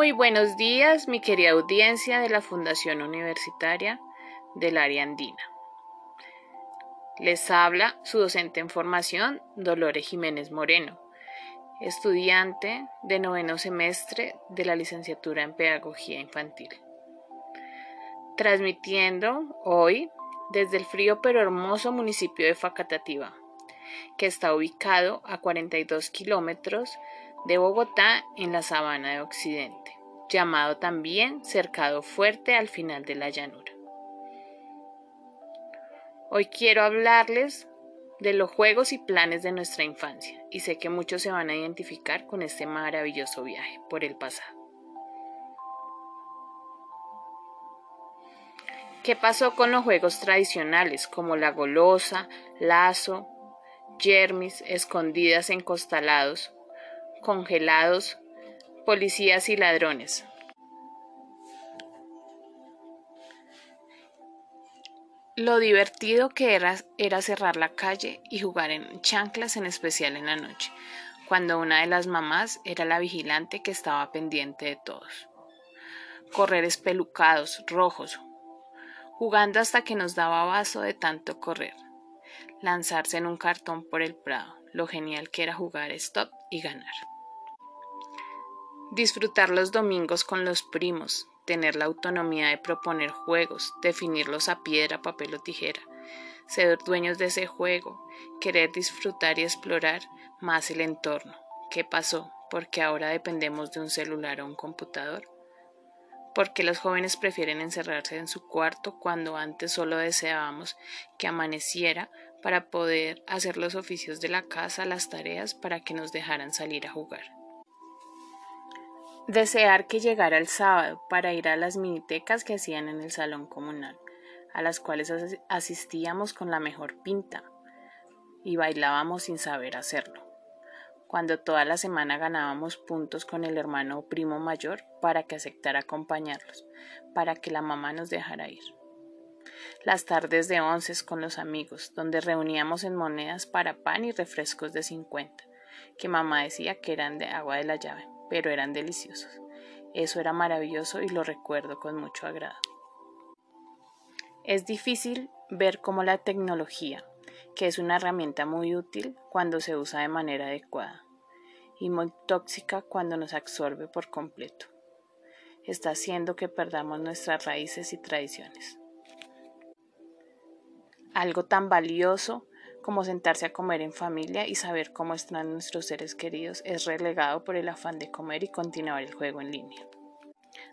Muy buenos días, mi querida audiencia de la Fundación Universitaria del Área Andina. Les habla su docente en formación, Dolores Jiménez Moreno, estudiante de noveno semestre de la licenciatura en Pedagogía Infantil. Transmitiendo hoy desde el frío pero hermoso municipio de Facatativá, que está ubicado a 42 kilómetros de Bogotá en la sabana de Occidente, llamado también Cercado Fuerte al final de la llanura. Hoy quiero hablarles de los juegos y planes de nuestra infancia y sé que muchos se van a identificar con este maravilloso viaje por el pasado. ¿Qué pasó con los juegos tradicionales como la golosa, lazo, yermis, escondidas en costalados, congelados, policías y ladrones. Lo divertido que era, era cerrar la calle y jugar en chanclas, en especial en la noche, cuando una de las mamás era la vigilante que estaba pendiente de todos. Correr espelucados, rojos, jugando hasta que nos daba vaso de tanto correr. Lanzarse en un cartón por el prado, lo genial que era jugar stop y ganar. Disfrutar los domingos con los primos, tener la autonomía de proponer juegos, definirlos a piedra, papel o tijera, ser dueños de ese juego, querer disfrutar y explorar más el entorno. ¿Qué pasó? Porque ahora dependemos de un celular o un computador. Porque los jóvenes prefieren encerrarse en su cuarto cuando antes solo deseábamos que amaneciera para poder hacer los oficios de la casa, las tareas, para que nos dejaran salir a jugar. Desear que llegara el sábado para ir a las minitecas que hacían en el salón comunal, a las cuales asistíamos con la mejor pinta y bailábamos sin saber hacerlo. Cuando toda la semana ganábamos puntos con el hermano o primo mayor para que aceptara acompañarlos, para que la mamá nos dejara ir. Las tardes de once con los amigos, donde reuníamos en monedas para pan y refrescos de cincuenta, que mamá decía que eran de agua de la llave pero eran deliciosos. Eso era maravilloso y lo recuerdo con mucho agrado. Es difícil ver cómo la tecnología, que es una herramienta muy útil cuando se usa de manera adecuada, y muy tóxica cuando nos absorbe por completo, está haciendo que perdamos nuestras raíces y tradiciones. Algo tan valioso como sentarse a comer en familia y saber cómo están nuestros seres queridos es relegado por el afán de comer y continuar el juego en línea.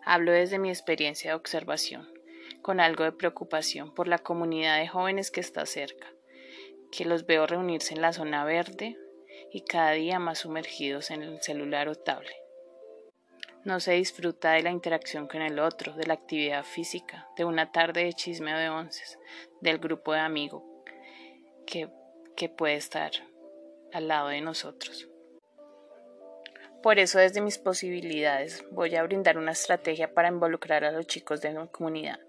Hablo desde mi experiencia de observación, con algo de preocupación por la comunidad de jóvenes que está cerca, que los veo reunirse en la zona verde y cada día más sumergidos en el celular o tablet. No se disfruta de la interacción con el otro, de la actividad física, de una tarde de chisme o de onces, del grupo de amigos que, que puede estar al lado de nosotros. Por eso desde mis posibilidades voy a brindar una estrategia para involucrar a los chicos de mi comunidad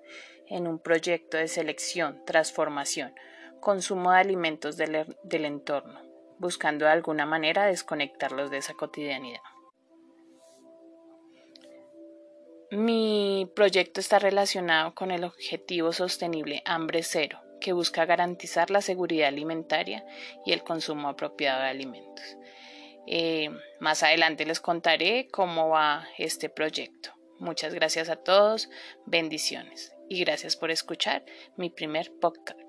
en un proyecto de selección, transformación, consumo de alimentos del, del entorno, buscando de alguna manera desconectarlos de esa cotidianidad. Mi proyecto está relacionado con el objetivo sostenible Hambre Cero, que busca garantizar la seguridad alimentaria y el consumo apropiado de alimentos. Eh, más adelante les contaré cómo va este proyecto. Muchas gracias a todos, bendiciones y gracias por escuchar mi primer podcast.